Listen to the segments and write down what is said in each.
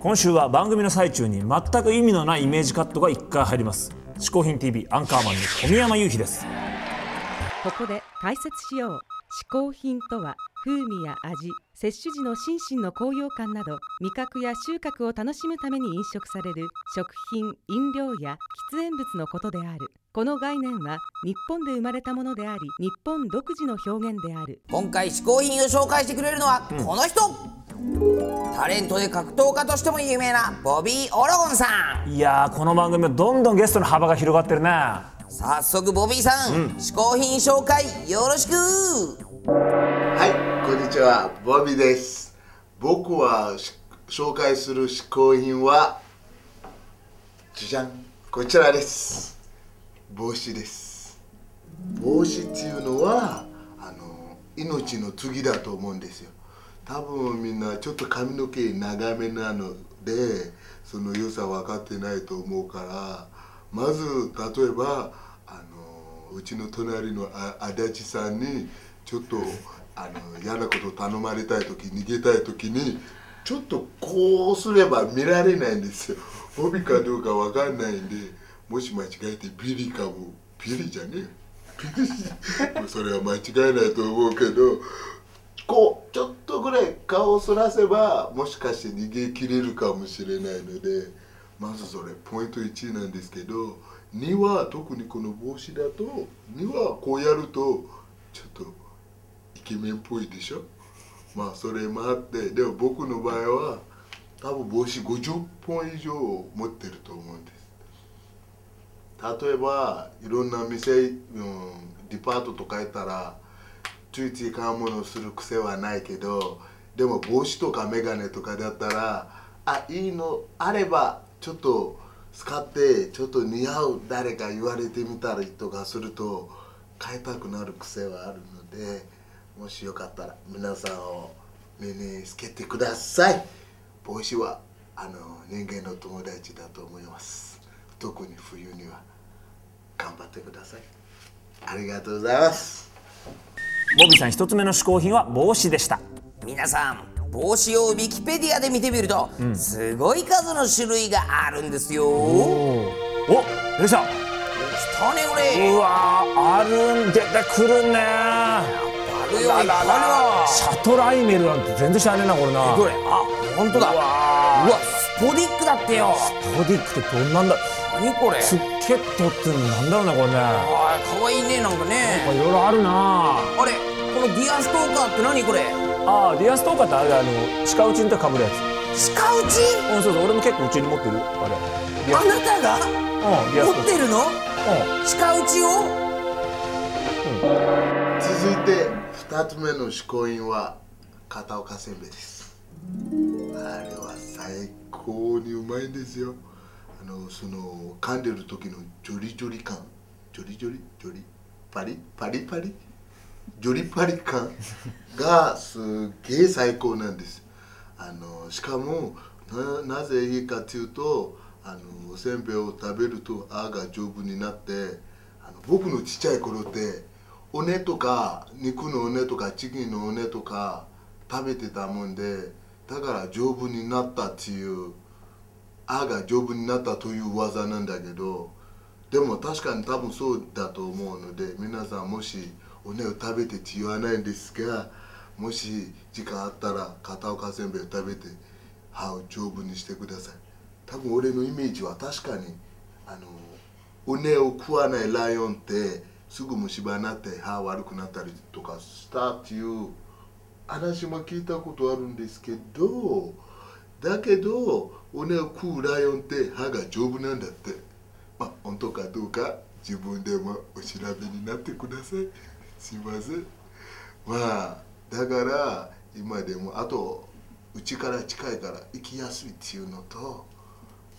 今週は番組の最中に全く意味のないイメージカットが1回入ります。嗜好品 TV アンカーマンの小宮山雄飛です。ここで解説しよう。嗜好品とは風味や味摂取時の心身の高揚感など味覚や収穫を楽しむために飲食される食品飲料や喫煙物のことである。この概念は日本で生まれたものであり日本独自の表現である。今回嗜好品を紹介してくれるのはこの人、タレントで格闘家としても有名なボビー・オロゴンさんいやーこの番組はどんどんゲストの幅が広がってるね早速ボビーさん、嗜好品紹介よろしくはい、こんにちは、ボビーです。僕はし紹介する嗜好品は、じゃじゃん、こちらです。帽子です。帽子っていうのは、あの、命の次だと思うんですよ。多分みんなちょっと髪の毛長めなので、その良さ分かってないと思うから、まず例えば、あの、うちの隣の足立さんに、ちょっとあの嫌なこと頼まれたい時逃げたい時にちょっとこうすれば見られないんですよ。帯かどうかわかんないんでもし間違えてビリかもビリじゃねえよ。ビリ。それは間違いないと思うけどこう顔をそらせばもしかして逃げ切れるかもしれないのでまずそれポイント1なんですけど2は特にこの帽子だと2はこうやるとちょっとイケメンっぽいでしょ？まあそれもあってでも僕の場合は多分帽子50本以上持ってると思うんです。例えばいろんな店、うん、デパートとか行ったらついつい買うものする癖はないけどでも帽子とか眼鏡とかだったらあいいのあればちょっと使ってちょっと似合う誰か言われてみたりとかすると買いたくなる癖はあるのでもしよかったら皆さんを目につけてください。帽子はあの人間の友達だと思います。特に冬には頑張ってください。ありがとうございます。ボビーさん一つ目の嗜好品は帽子でした。皆さん帽子をウィキペディアで見てみると、すごい数の種類があるんですよ。おお出てきた来たねこれうわーあるん出てくるね。あるよあシャトライメルなんて全然知らねえなこれな。るわどれ。あ本当だ。うわスポディックだってよ。ボディックってどんなんだ？何これ？スケットってなんだろうねこれね。あーかわいいねなんかね。いろいろあるな。あれこのディアストーカーって何これ？ああディアストーカーってあれあの鹿打ちにとかぶるやつ。鹿打ち？うんそうそう俺も結構うちに持ってる。あれ。あスなたが？うんディアストーカー。持ってるの？うん。鹿打ちを？続いて2つ目の嗜好品は片岡せんべいです。あれは最高にうまいんですよ。あのその噛んでる時のジョリジョリ感。ジョリジョリ？ジョリ？パリ？パリ？パリ？ジョリパリ感がすげえ最高なんです。あのしかもなぜいいかっていうとあのおせんべいを食べると歯が丈夫になってあの僕のちっちゃい頃って骨とか肉の骨とかチキンの骨とか食べてたもんでだから丈夫になったっていう歯が丈夫になったという技なんだけどでも確かに多分そうだと思うので皆さんもし骨を食べてって言わないんですがもし時間あったら片岡せんべいを食べて歯を丈夫にしてください。多分俺のイメージは確かにあの骨を食わないライオンってすぐ虫歯になって歯悪くなったりとかしたっていう話も聞いたことあるんですけどだけど骨を食うライオンって歯が丈夫なんだって。まあ本当かどうか自分でもお調べになってください。すいませんまあだから今でもあとうちから近いから行きやすいっていうのと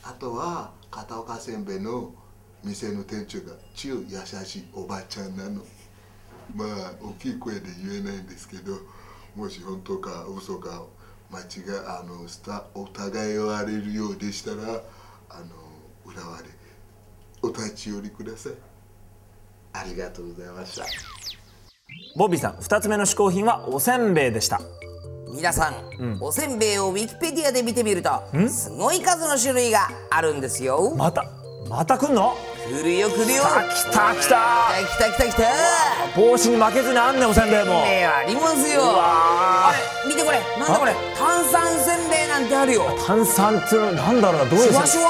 あとは片岡せんべいの店の店長が超優しいおばちゃんなの。まあ大きい声で言えないんですけどもし本当か嘘か間違いあのお互いを荒れるようでしたらあの裏割れお立ち寄りください。ありがとうございました。ボビーさん2つ目の嗜好品はおせんべいでした。皆さん、おせんべいをウィキペディアで見てみるとすごい数の種類があるんですよ。またまた来んの？来るよ来るよ。あ来た来た。来た来た来た帽子に負けずにあんねんおせんべいも。ねありますよ。わあれ見てこれ。なんだこれ。炭酸せんべいなんてあるよ。炭酸ってなんだろうなどういうシュワせんシュワ？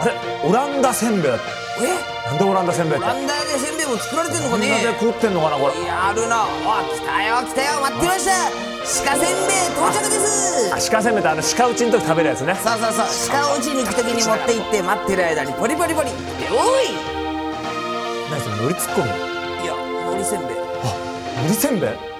あれオランダせんべいだってえ？なんでオランダせんべいって？オランダでせんべいも作られてんのかオランねダで食ってんのかなこれ。いやあるなあ来たよ来たよ。待ってました。鹿せんべい到着です。あ鹿せんべいってあの鹿打ちの時食べるやつね。そうそうそう。鹿を打ちに行く時に持って行って待ってる間にポリポリポリ。でおい。何それ海苔ツッコミいや海苔せんべい。あ海苔せんべい？